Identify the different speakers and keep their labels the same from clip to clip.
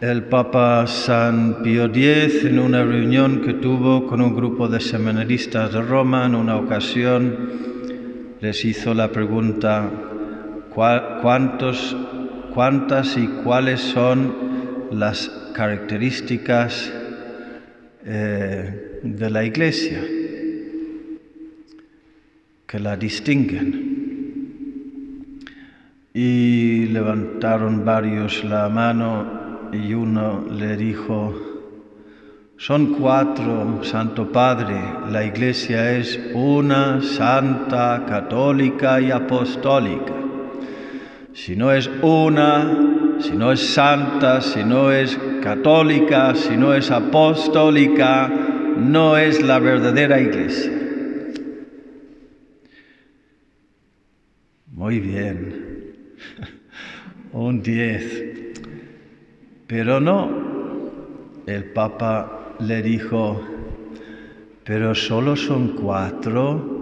Speaker 1: El Papa San Pío X, en una reunión que tuvo con un grupo de seminaristas de Roma, en una ocasión, les hizo la pregunta, ¿cuántos, ¿cuántas y cuáles son las características eh, de la Iglesia que la distinguen? Y levantaron varios la mano y uno le dijo, son cuatro, Santo Padre, la Iglesia es una, santa, católica y apostólica. Si no es una, si no es santa, si no es católica, si no es apostólica, no es la verdadera Iglesia. Muy bien un 10. Pero no, el Papa le dijo, pero solo son cuatro.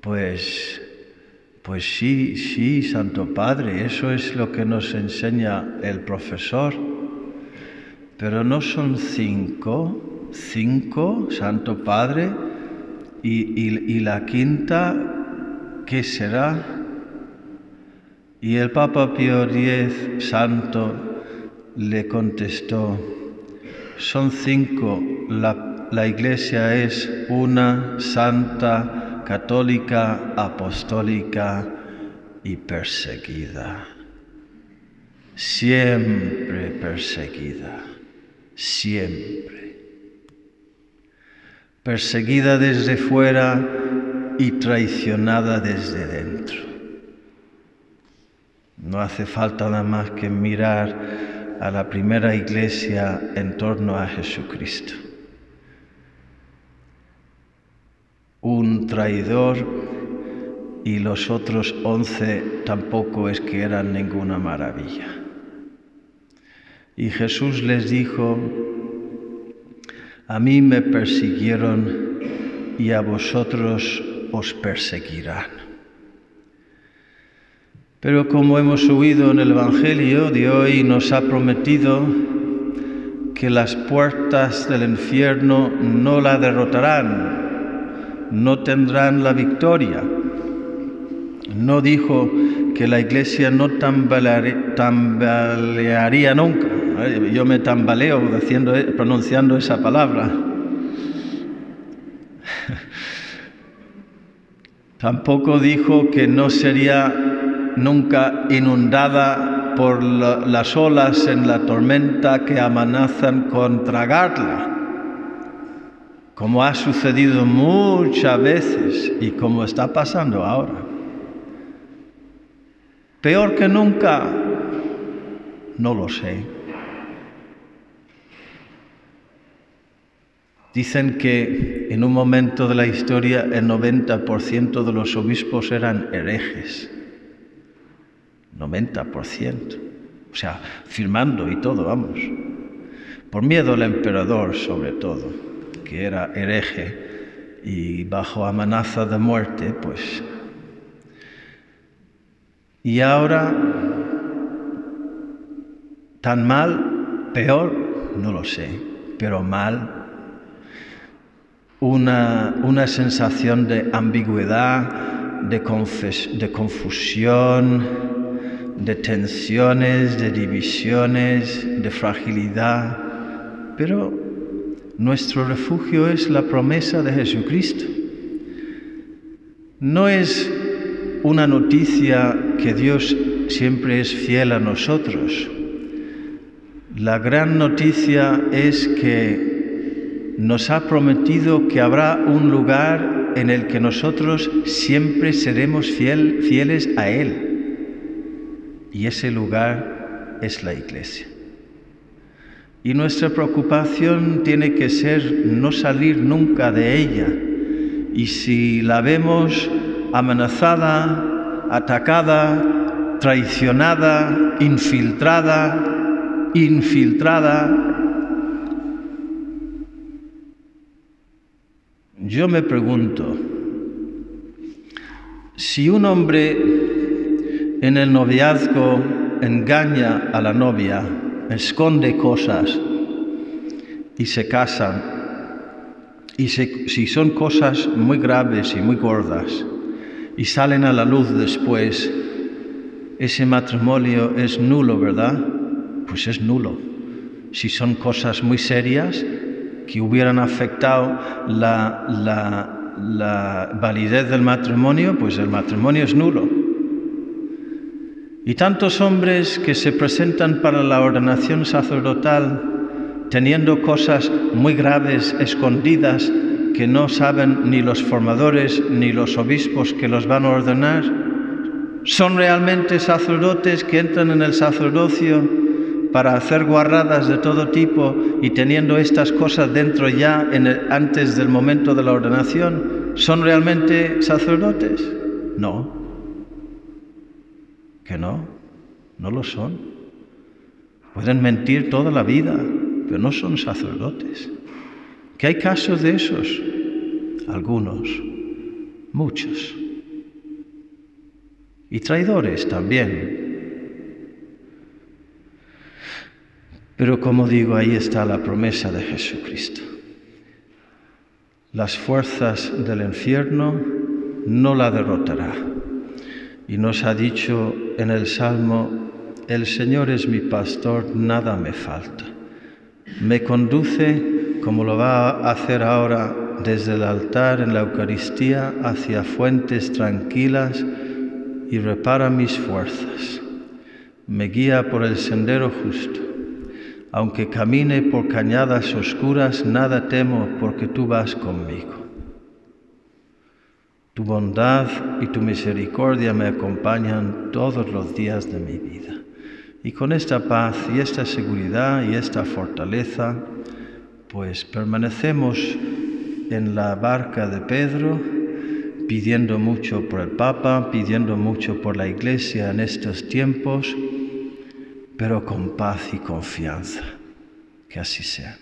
Speaker 1: Pues, pues sí, sí, Santo Padre, eso es lo que nos enseña el profesor. Pero no son cinco, cinco, Santo Padre, y, y la quinta, ¿qué será? Y el Papa Pío X, santo, le contestó, son cinco, la, la iglesia es una, santa, católica, apostólica y perseguida. Siempre perseguida, siempre. Perseguida desde fuera y traicionada desde dentro. No hace falta nada más que mirar a la primera iglesia en torno a Jesucristo. Un traidor y los otros once tampoco es que eran ninguna maravilla. Y Jesús les dijo, a mí me persiguieron y a vosotros os perseguirán. Pero como hemos oído en el Evangelio de hoy, nos ha prometido que las puertas del infierno no la derrotarán, no tendrán la victoria. No dijo que la iglesia no tambalearía nunca. Yo me tambaleo pronunciando esa palabra. Tampoco dijo que no sería nunca inundada por las olas en la tormenta que amenazan con tragarla, como ha sucedido muchas veces y como está pasando ahora. Peor que nunca, no lo sé. Dicen que en un momento de la historia el 90% de los obispos eran herejes. 90%. O sea, firmando y todo, vamos. Por miedo al emperador, sobre todo, que era hereje y bajo amenaza de muerte, pues. Y ahora, tan mal, peor, no lo sé, pero mal. Una, una sensación de ambigüedad, de, de confusión, de tensiones, de divisiones, de fragilidad, pero nuestro refugio es la promesa de Jesucristo. No es una noticia que Dios siempre es fiel a nosotros. La gran noticia es que nos ha prometido que habrá un lugar en el que nosotros siempre seremos fieles a Él. Y ese lugar es la iglesia. Y nuestra preocupación tiene que ser no salir nunca de ella. Y si la vemos amenazada, atacada, traicionada, infiltrada, infiltrada, yo me pregunto, si un hombre en el noviazgo engaña a la novia esconde cosas y se casan, y si son cosas muy graves y muy gordas y salen a la luz después, ese matrimonio es nulo, ¿verdad? Pues es nulo. Si son cosas muy serias que hubieran afectado la, validez del matrimonio, pues el matrimonio es nulo. Y tantos hombres que se presentan para la ordenación sacerdotal teniendo cosas muy graves escondidas que no saben ni los formadores ni los obispos que los van a ordenar, son realmente sacerdotes que entran en el sacerdocio para hacer guarradas de todo tipo y teniendo estas cosas dentro ya antes del momento de la ordenación, ¿son realmente sacerdotes? No que no, no lo son. Pueden mentir toda la vida, pero no son sacerdotes. Que hay casos de esos, algunos, muchos. Y traidores también. Pero como digo, ahí está la promesa de Jesucristo. Las fuerzas del infierno no la derrotará y nos ha dicho en el Salmo, el Señor es mi pastor, nada me falta. Me conduce, como lo va a hacer ahora desde el altar en la Eucaristía, hacia fuentes tranquilas y repara mis fuerzas. Me guía por el sendero justo. Aunque camine por cañadas oscuras, nada temo porque tú vas conmigo. Tu bondad y tu misericordia me acompañan todos los días de mi vida. Y con esta paz y esta seguridad y esta fortaleza, pues permanecemos en la barca de Pedro, pidiendo mucho por el Papa, pidiendo mucho por la Iglesia en estos tiempos, pero con paz y confianza. Que así sea.